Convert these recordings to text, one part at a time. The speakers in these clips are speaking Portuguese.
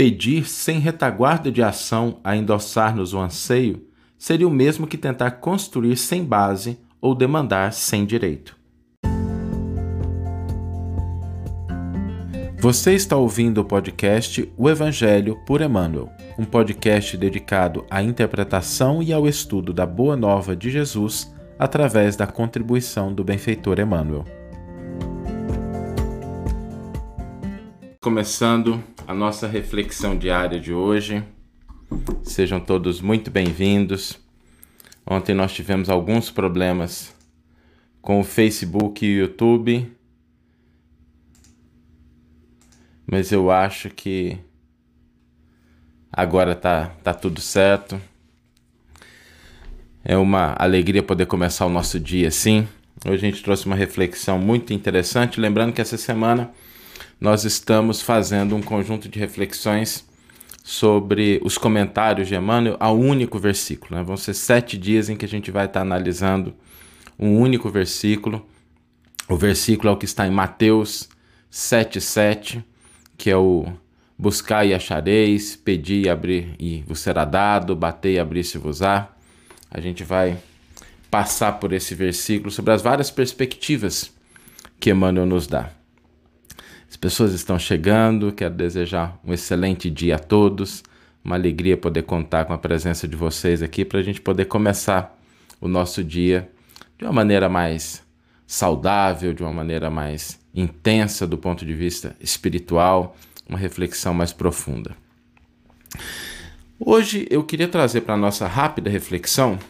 Pedir sem retaguarda de ação a endossar-nos o anseio seria o mesmo que tentar construir sem base ou demandar sem direito. Você está ouvindo o podcast O Evangelho por Emmanuel, um podcast dedicado à interpretação e ao estudo da Boa Nova de Jesus através da contribuição do benfeitor Emmanuel. Começando a nossa reflexão diária de hoje. Sejam todos muito bem-vindos. Ontem nós tivemos alguns problemas com o Facebook e o YouTube mas eu acho que agora tá, tá tudo certo. É uma alegria poder começar o nosso dia assim. Hoje a gente trouxe uma reflexão muito interessante, lembrando que essa semana nós estamos fazendo um conjunto de reflexões sobre os comentários de Emmanuel ao único versículo. Né? Vão ser sete dias em que a gente vai estar analisando um único versículo. O versículo é o que está em Mateus 7,7 que é o buscar e achareis, pedir e abrir e vos será dado, bater e abrir se vos há. A gente vai passar por esse versículo sobre as várias perspectivas que Emmanuel nos dá. As pessoas estão chegando, quero desejar um excelente dia a todos, uma alegria poder contar com a presença de vocês aqui para a gente poder começar o nosso dia de uma maneira mais saudável, de uma maneira mais intensa do ponto de vista espiritual, uma reflexão mais profunda. Hoje eu queria trazer para a nossa rápida reflexão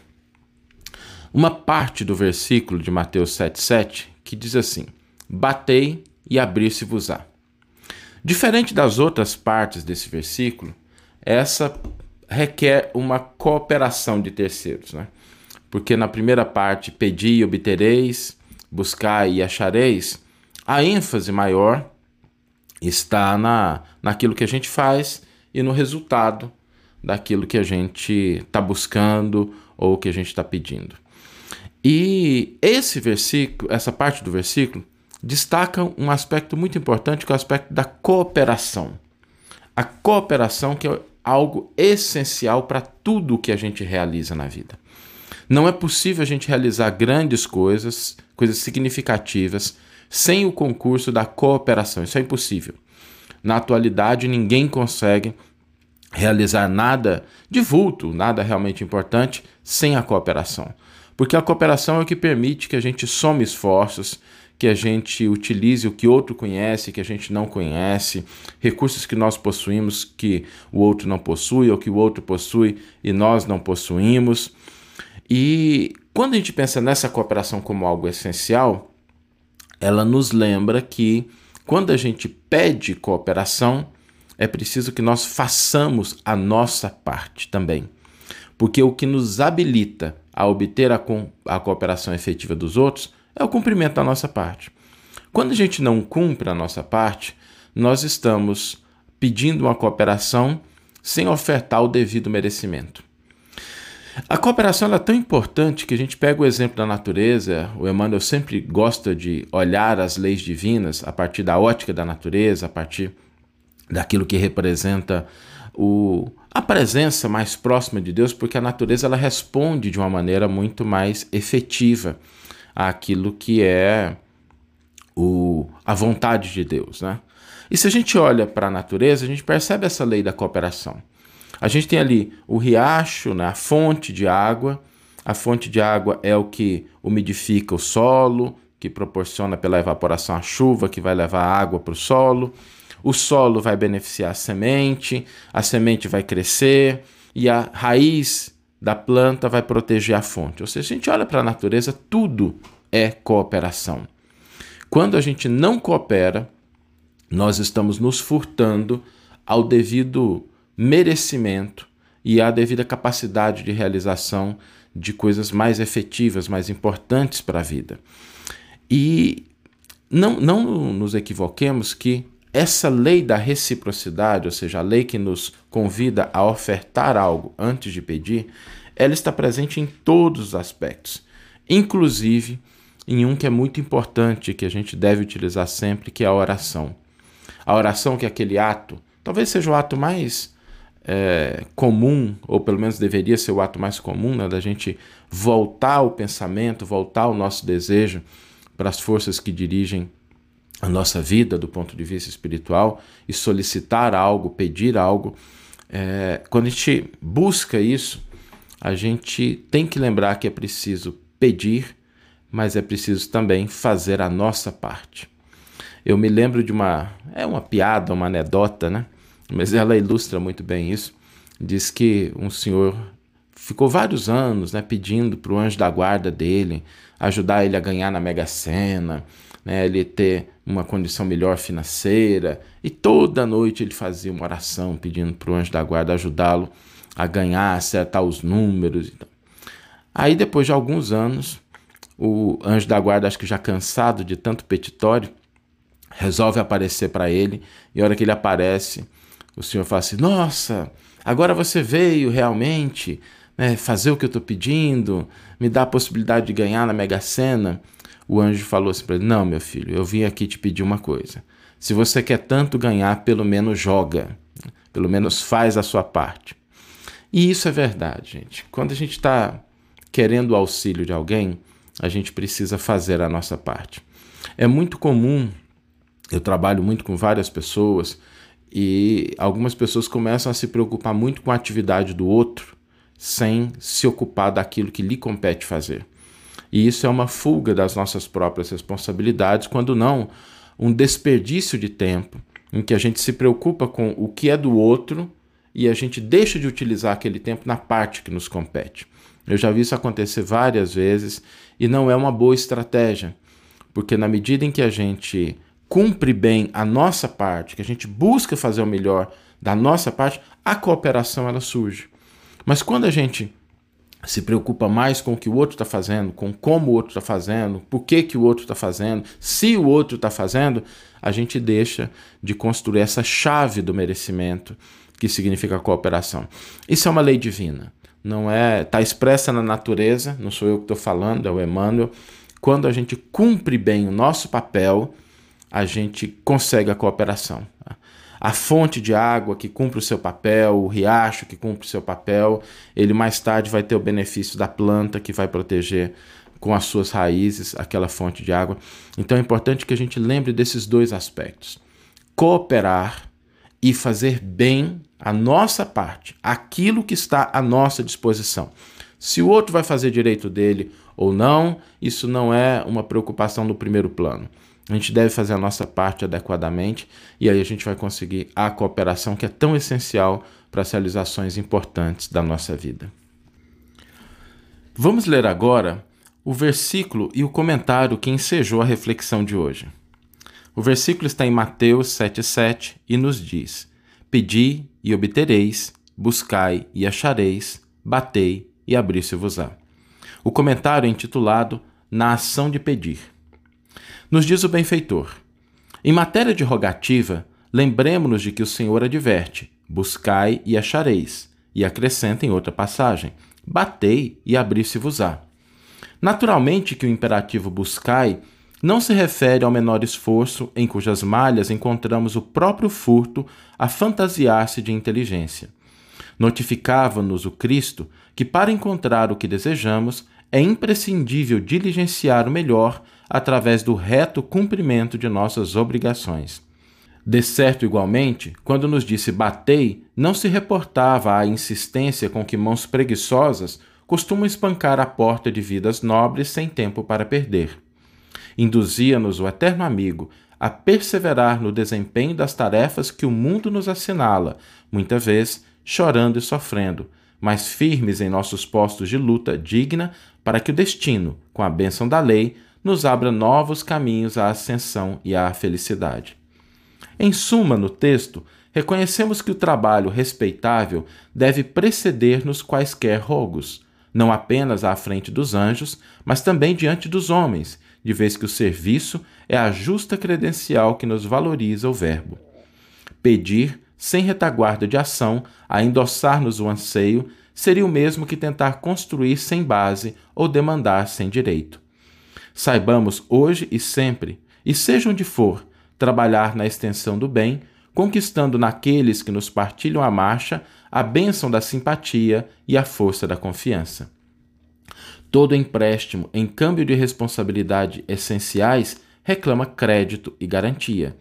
uma parte do versículo de Mateus 7,7 que diz assim: Batei e abrir-se-vos-á. Diferente das outras partes desse versículo, essa requer uma cooperação de terceiros, né? Porque na primeira parte, pedi e obtereis, buscai e achareis, a ênfase maior está na, naquilo que a gente faz e no resultado daquilo que a gente está buscando ou que a gente está pedindo. E esse versículo, essa parte do versículo, destaca um aspecto muito importante, que é o aspecto da cooperação. A cooperação que é algo essencial para tudo o que a gente realiza na vida. Não é possível a gente realizar grandes coisas, coisas significativas, sem o concurso da cooperação. Isso é impossível. Na atualidade, ninguém consegue realizar nada de vulto, nada realmente importante, sem a cooperação. Porque a cooperação é o que permite que a gente some esforços, que a gente utilize o que outro conhece, que a gente não conhece, recursos que nós possuímos que o outro não possui, ou que o outro possui e nós não possuímos. E quando a gente pensa nessa cooperação como algo essencial, ela nos lembra que quando a gente pede cooperação, é preciso que nós façamos a nossa parte também. Porque o que nos habilita a obter a, co a cooperação efetiva dos outros é o cumprimento da nossa parte. Quando a gente não cumpre a nossa parte, nós estamos pedindo uma cooperação sem ofertar o devido merecimento. A cooperação é tão importante que a gente pega o exemplo da natureza. O Emmanuel sempre gosta de olhar as leis divinas a partir da ótica da natureza, a partir daquilo que representa o, a presença mais próxima de Deus, porque a natureza ela responde de uma maneira muito mais efetiva àquilo que é o, a vontade de Deus. Né? E se a gente olha para a natureza, a gente percebe essa lei da cooperação. A gente tem ali o riacho, né, a fonte de água. A fonte de água é o que umidifica o solo, que proporciona pela evaporação a chuva que vai levar água para o solo. O solo vai beneficiar a semente, a semente vai crescer e a raiz da planta vai proteger a fonte. Ou seja, a gente olha para a natureza, tudo é cooperação. Quando a gente não coopera, nós estamos nos furtando ao devido merecimento e a devida capacidade de realização de coisas mais efetivas, mais importantes para a vida. E não, não nos equivoquemos que essa lei da reciprocidade, ou seja, a lei que nos convida a ofertar algo antes de pedir, ela está presente em todos os aspectos, inclusive em um que é muito importante que a gente deve utilizar sempre, que é a oração. A oração que é aquele ato talvez seja o ato mais é, comum, ou pelo menos deveria ser o ato mais comum, né, da gente voltar o pensamento, voltar o nosso desejo para as forças que dirigem a nossa vida do ponto de vista espiritual e solicitar algo, pedir algo. É, quando a gente busca isso, a gente tem que lembrar que é preciso pedir, mas é preciso também fazer a nossa parte. Eu me lembro de uma. É uma piada, uma anedota, né? Mas ela ilustra muito bem isso. Diz que um senhor ficou vários anos né, pedindo para o anjo da guarda dele ajudar ele a ganhar na Mega Sena, né, ele ter uma condição melhor financeira. E toda noite ele fazia uma oração pedindo para o anjo da guarda ajudá-lo a ganhar, acertar os números. Aí, depois de alguns anos, o anjo da guarda, acho que já cansado de tanto petitório, resolve aparecer para ele. E a hora que ele aparece, o senhor fala assim: Nossa, agora você veio realmente né, fazer o que eu estou pedindo, me dá a possibilidade de ganhar na Mega Sena. O anjo falou assim para ele: Não, meu filho, eu vim aqui te pedir uma coisa. Se você quer tanto ganhar, pelo menos joga, pelo menos faz a sua parte. E isso é verdade, gente. Quando a gente está querendo o auxílio de alguém, a gente precisa fazer a nossa parte. É muito comum, eu trabalho muito com várias pessoas, e algumas pessoas começam a se preocupar muito com a atividade do outro sem se ocupar daquilo que lhe compete fazer. E isso é uma fuga das nossas próprias responsabilidades, quando não um desperdício de tempo em que a gente se preocupa com o que é do outro e a gente deixa de utilizar aquele tempo na parte que nos compete. Eu já vi isso acontecer várias vezes e não é uma boa estratégia, porque na medida em que a gente cumpre bem a nossa parte, que a gente busca fazer o melhor da nossa parte, a cooperação ela surge. Mas quando a gente se preocupa mais com o que o outro está fazendo, com como o outro está fazendo, por que, que o outro está fazendo, se o outro está fazendo, a gente deixa de construir essa chave do merecimento que significa cooperação. Isso é uma lei divina, não é? Está expressa na natureza, não sou eu que estou falando, é o Emmanuel. Quando a gente cumpre bem o nosso papel, a gente consegue a cooperação a fonte de água que cumpre o seu papel, o riacho que cumpre o seu papel, ele mais tarde vai ter o benefício da planta que vai proteger com as suas raízes aquela fonte de água. Então é importante que a gente lembre desses dois aspectos: cooperar e fazer bem a nossa parte, aquilo que está à nossa disposição. Se o outro vai fazer direito dele ou não, isso não é uma preocupação no primeiro plano. A gente deve fazer a nossa parte adequadamente e aí a gente vai conseguir a cooperação que é tão essencial para as realizações importantes da nossa vida. Vamos ler agora o versículo e o comentário que ensejou a reflexão de hoje. O versículo está em Mateus 7,7 e nos diz: Pedi e obtereis, buscai e achareis, batei e abri-se-vos-á. O comentário é intitulado Na ação de pedir. Nos diz o benfeitor: Em matéria de rogativa, lembremos-nos de que o Senhor adverte: buscai e achareis, e acrescenta em outra passagem: batei e abri-se-vos-á. Naturalmente que o imperativo buscai não se refere ao menor esforço em cujas malhas encontramos o próprio furto a fantasiar-se de inteligência. Notificava-nos o Cristo que, para encontrar o que desejamos, é imprescindível diligenciar o melhor através do reto cumprimento de nossas obrigações. De certo, igualmente, quando nos disse batei, não se reportava à insistência com que mãos preguiçosas costumam espancar a porta de vidas nobres sem tempo para perder. Induzia-nos o eterno amigo a perseverar no desempenho das tarefas que o mundo nos assinala, muitas vezes chorando e sofrendo, mas firmes em nossos postos de luta digna para que o destino, com a bênção da lei, nos abra novos caminhos à ascensão e à felicidade. Em suma, no texto, reconhecemos que o trabalho respeitável deve preceder-nos quaisquer rogos, não apenas à frente dos anjos, mas também diante dos homens, de vez que o serviço é a justa credencial que nos valoriza o Verbo. Pedir, sem retaguarda de ação, a endossar-nos o anseio, seria o mesmo que tentar construir sem base ou demandar sem direito. Saibamos hoje e sempre, e seja onde for, trabalhar na extensão do bem, conquistando naqueles que nos partilham a marcha a bênção da simpatia e a força da confiança. Todo empréstimo em câmbio de responsabilidade essenciais reclama crédito e garantia.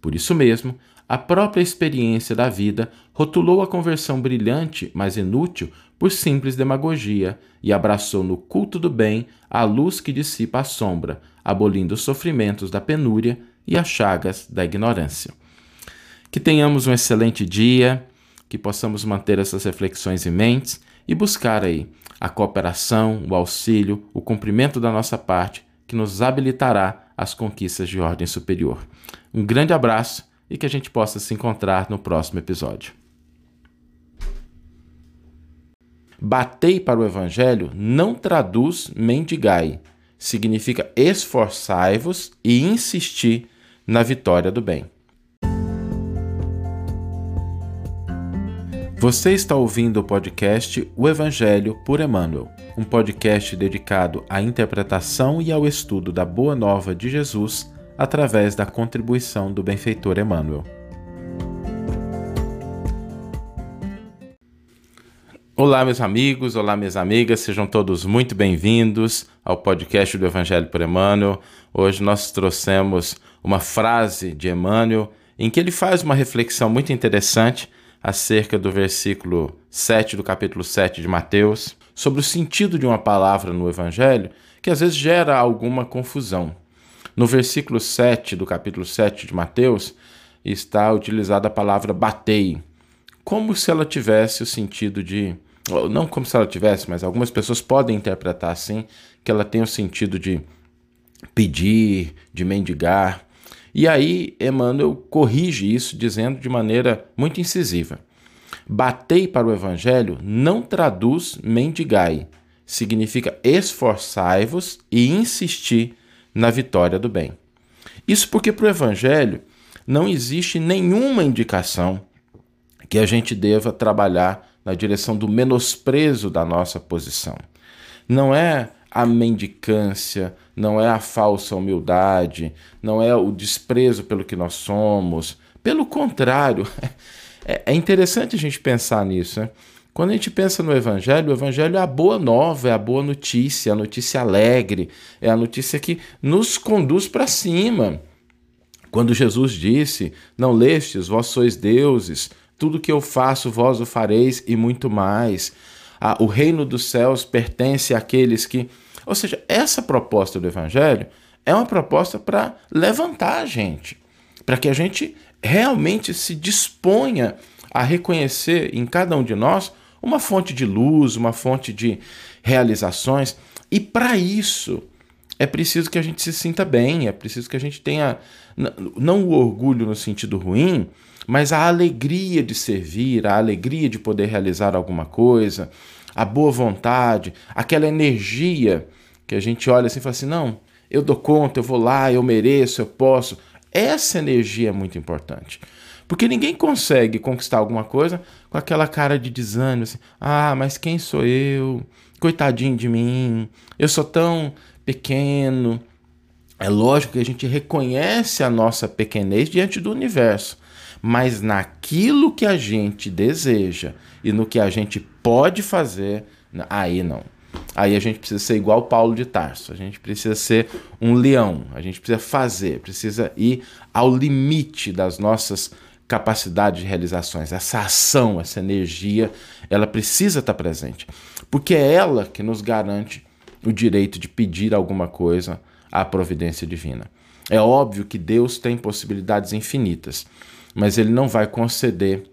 Por isso mesmo, a própria experiência da vida rotulou a conversão brilhante, mas inútil, por simples demagogia e abraçou no culto do bem a luz que dissipa a sombra, abolindo os sofrimentos da penúria e as chagas da ignorância. Que tenhamos um excelente dia, que possamos manter essas reflexões em mente e buscar aí a cooperação, o auxílio, o cumprimento da nossa parte, que nos habilitará às conquistas de ordem superior. Um grande abraço e que a gente possa se encontrar no próximo episódio. Batei para o Evangelho não traduz mendigai, significa esforçai-vos e insistir na vitória do bem. Você está ouvindo o podcast O Evangelho por Emmanuel, um podcast dedicado à interpretação e ao estudo da Boa Nova de Jesus através da contribuição do benfeitor Emmanuel. Olá, meus amigos, olá, minhas amigas, sejam todos muito bem-vindos ao podcast do Evangelho por Emmanuel. Hoje nós trouxemos uma frase de Emmanuel em que ele faz uma reflexão muito interessante acerca do versículo 7 do capítulo 7 de Mateus, sobre o sentido de uma palavra no Evangelho que às vezes gera alguma confusão. No versículo 7 do capítulo 7 de Mateus está utilizada a palavra batei, como se ela tivesse o sentido de. Não como se ela tivesse, mas algumas pessoas podem interpretar assim, que ela tem o sentido de pedir, de mendigar. E aí Emmanuel corrige isso dizendo de maneira muito incisiva. Batei para o evangelho não traduz mendigai, significa esforçai-vos e insistir na vitória do bem. Isso porque para o evangelho não existe nenhuma indicação que a gente deva trabalhar na direção do menosprezo da nossa posição. Não é a mendicância, não é a falsa humildade, não é o desprezo pelo que nós somos. Pelo contrário, é interessante a gente pensar nisso. Né? Quando a gente pensa no Evangelho, o Evangelho é a boa nova, é a boa notícia, a notícia alegre, é a notícia que nos conduz para cima. Quando Jesus disse: Não lestes, vós sois deuses, tudo que eu faço, vós o fareis e muito mais a, o reino dos céus pertence àqueles que. Ou seja, essa proposta do Evangelho é uma proposta para levantar a gente, para que a gente realmente se disponha a reconhecer em cada um de nós uma fonte de luz, uma fonte de realizações. E para isso é preciso que a gente se sinta bem, é preciso que a gente tenha não o orgulho no sentido ruim, mas a alegria de servir, a alegria de poder realizar alguma coisa, a boa vontade, aquela energia que a gente olha assim e fala assim: não, eu dou conta, eu vou lá, eu mereço, eu posso. Essa energia é muito importante. Porque ninguém consegue conquistar alguma coisa com aquela cara de desânimo, assim, ah, mas quem sou eu? Coitadinho de mim, eu sou tão pequeno. É lógico que a gente reconhece a nossa pequenez diante do universo mas naquilo que a gente deseja e no que a gente pode fazer, aí não. Aí a gente precisa ser igual Paulo de Tarso, a gente precisa ser um leão, a gente precisa fazer, precisa ir ao limite das nossas capacidades de realizações. Essa ação, essa energia, ela precisa estar presente, porque é ela que nos garante o direito de pedir alguma coisa à providência divina. É óbvio que Deus tem possibilidades infinitas, mas ele não vai conceder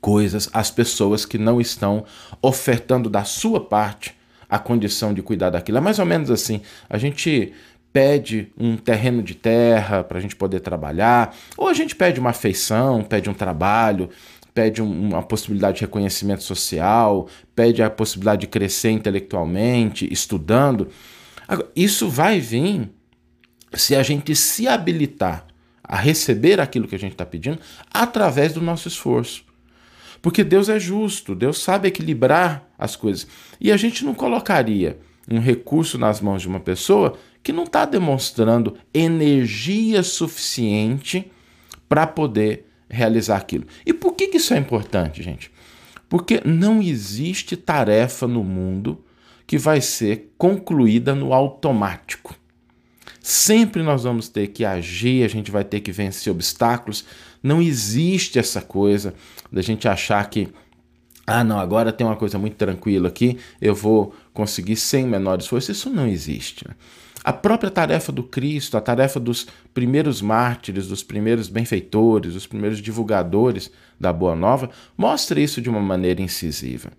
coisas às pessoas que não estão ofertando da sua parte a condição de cuidar daquilo. É mais ou menos assim. A gente pede um terreno de terra para a gente poder trabalhar, ou a gente pede uma afeição, pede um trabalho, pede um, uma possibilidade de reconhecimento social, pede a possibilidade de crescer intelectualmente, estudando. Isso vai vir se a gente se habilitar a receber aquilo que a gente está pedindo através do nosso esforço. Porque Deus é justo, Deus sabe equilibrar as coisas. E a gente não colocaria um recurso nas mãos de uma pessoa que não está demonstrando energia suficiente para poder realizar aquilo. E por que, que isso é importante, gente? Porque não existe tarefa no mundo que vai ser concluída no automático. Sempre nós vamos ter que agir, a gente vai ter que vencer obstáculos. Não existe essa coisa da gente achar que, ah, não, agora tem uma coisa muito tranquila aqui, eu vou conseguir sem menor esforço. Isso não existe. Né? A própria tarefa do Cristo, a tarefa dos primeiros mártires, dos primeiros benfeitores, dos primeiros divulgadores da Boa Nova, mostra isso de uma maneira incisiva.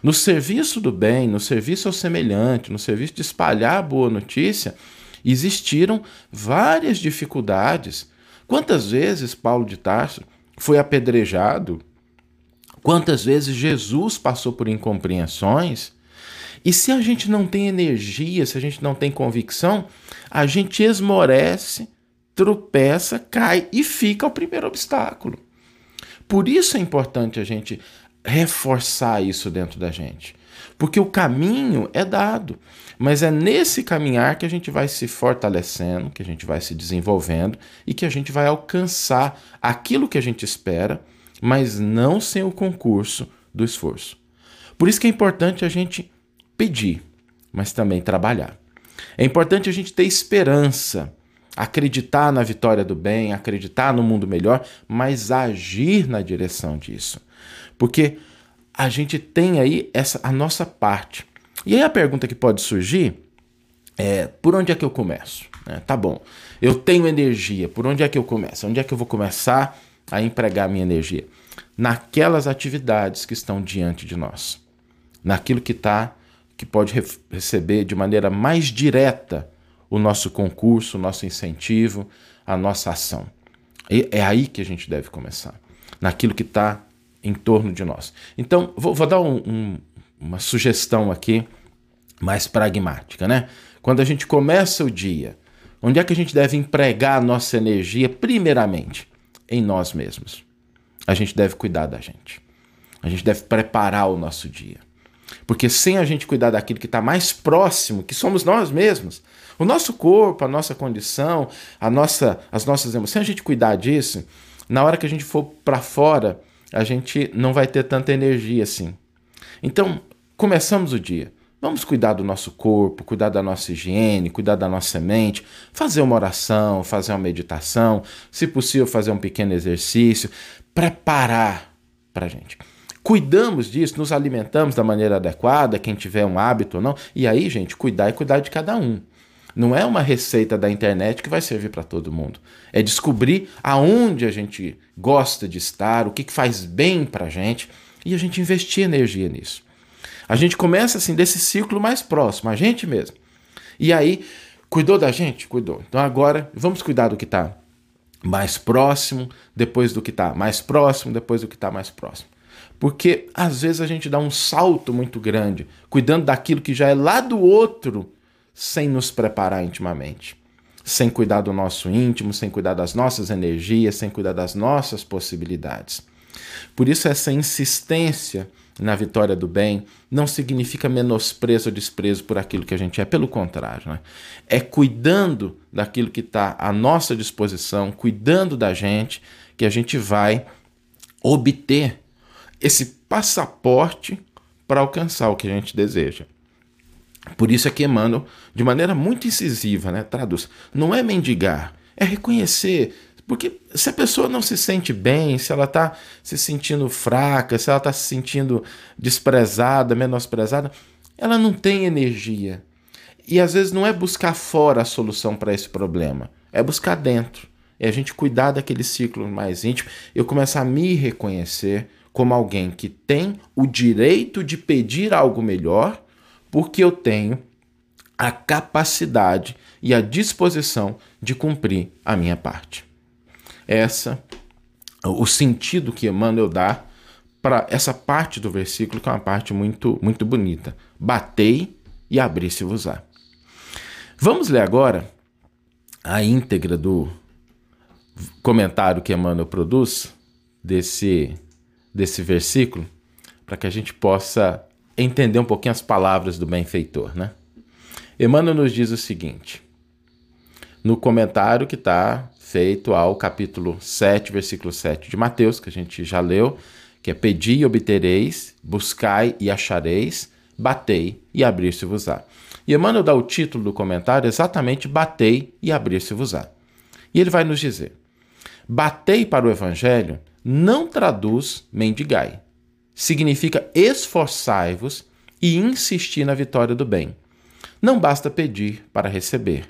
No serviço do bem, no serviço ao semelhante, no serviço de espalhar a boa notícia, existiram várias dificuldades. Quantas vezes Paulo de Tarso foi apedrejado? Quantas vezes Jesus passou por incompreensões? E se a gente não tem energia, se a gente não tem convicção, a gente esmorece, tropeça, cai e fica o primeiro obstáculo. Por isso é importante a gente reforçar isso dentro da gente. Porque o caminho é dado, mas é nesse caminhar que a gente vai se fortalecendo, que a gente vai se desenvolvendo e que a gente vai alcançar aquilo que a gente espera, mas não sem o concurso do esforço. Por isso que é importante a gente pedir, mas também trabalhar. É importante a gente ter esperança, acreditar na vitória do bem, acreditar no mundo melhor, mas agir na direção disso. Porque a gente tem aí essa a nossa parte. E aí a pergunta que pode surgir é: por onde é que eu começo? É, tá bom, eu tenho energia, por onde é que eu começo? Onde é que eu vou começar a empregar minha energia? Naquelas atividades que estão diante de nós, naquilo que está que pode re receber de maneira mais direta o nosso concurso, o nosso incentivo, a nossa ação. E é aí que a gente deve começar, naquilo que está em torno de nós. Então, vou, vou dar um, um, uma sugestão aqui mais pragmática, né? Quando a gente começa o dia, onde é que a gente deve empregar a nossa energia, primeiramente? Em nós mesmos. A gente deve cuidar da gente. A gente deve preparar o nosso dia. Porque sem a gente cuidar daquilo que está mais próximo, que somos nós mesmos, o nosso corpo, a nossa condição, a nossa, as nossas emoções, sem a gente cuidar disso, na hora que a gente for para fora, a gente não vai ter tanta energia assim. Então, começamos o dia. Vamos cuidar do nosso corpo, cuidar da nossa higiene, cuidar da nossa mente, fazer uma oração, fazer uma meditação, se possível, fazer um pequeno exercício, preparar para a gente cuidamos disso, nos alimentamos da maneira adequada, quem tiver um hábito ou não. E aí, gente, cuidar e cuidar de cada um. Não é uma receita da internet que vai servir para todo mundo. É descobrir aonde a gente gosta de estar, o que, que faz bem para a gente e a gente investir energia nisso. A gente começa assim desse ciclo mais próximo, a gente mesmo. E aí, cuidou da gente? Cuidou. Então agora vamos cuidar do que está mais próximo, depois do que está mais próximo, depois do que está mais próximo. Porque às vezes a gente dá um salto muito grande, cuidando daquilo que já é lá do outro, sem nos preparar intimamente. Sem cuidar do nosso íntimo, sem cuidar das nossas energias, sem cuidar das nossas possibilidades. Por isso, essa insistência na vitória do bem não significa menosprezo ou desprezo por aquilo que a gente é, pelo contrário. Né? É cuidando daquilo que está à nossa disposição, cuidando da gente, que a gente vai obter esse passaporte para alcançar o que a gente deseja. Por isso é que Emmanuel, de maneira muito incisiva, né, traduz: não é mendigar, é reconhecer. Porque se a pessoa não se sente bem, se ela está se sentindo fraca, se ela está se sentindo desprezada, menosprezada, ela não tem energia. E às vezes não é buscar fora a solução para esse problema, é buscar dentro. É a gente cuidar daquele ciclo mais íntimo, eu começar a me reconhecer, como alguém que tem o direito de pedir algo melhor, porque eu tenho a capacidade e a disposição de cumprir a minha parte. Essa o sentido que Emmanuel dá para essa parte do versículo, que é uma parte muito muito bonita. Batei e abri-se-vos-á. Vamos ler agora a íntegra do comentário que Emmanuel produz desse desse versículo para que a gente possa entender um pouquinho as palavras do benfeitor, né? Emmanuel nos diz o seguinte, no comentário que está feito ao capítulo 7, versículo 7 de Mateus, que a gente já leu, que é pedi e obtereis, buscai e achareis, batei e abrir-se-vos-á. E Emmanuel dá o título do comentário exatamente batei e abrir-se-vos-á. E ele vai nos dizer: batei para o evangelho não traduz mendigai. Significa esforçai-vos e insistir na vitória do bem. Não basta pedir para receber.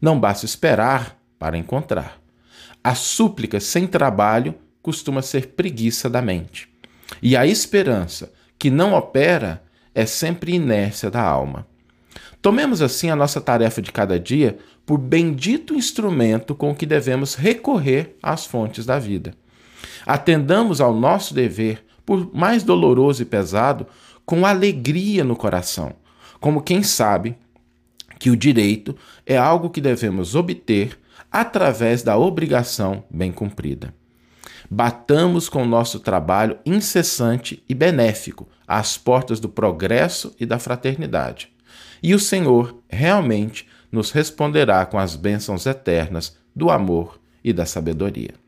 Não basta esperar para encontrar. A súplica sem trabalho costuma ser preguiça da mente. E a esperança que não opera é sempre inércia da alma. Tomemos assim a nossa tarefa de cada dia por bendito instrumento com que devemos recorrer às fontes da vida. Atendamos ao nosso dever, por mais doloroso e pesado, com alegria no coração, como quem sabe que o direito é algo que devemos obter através da obrigação bem cumprida. Batamos com o nosso trabalho incessante e benéfico às portas do progresso e da fraternidade. E o Senhor realmente nos responderá com as bênçãos eternas do amor e da sabedoria.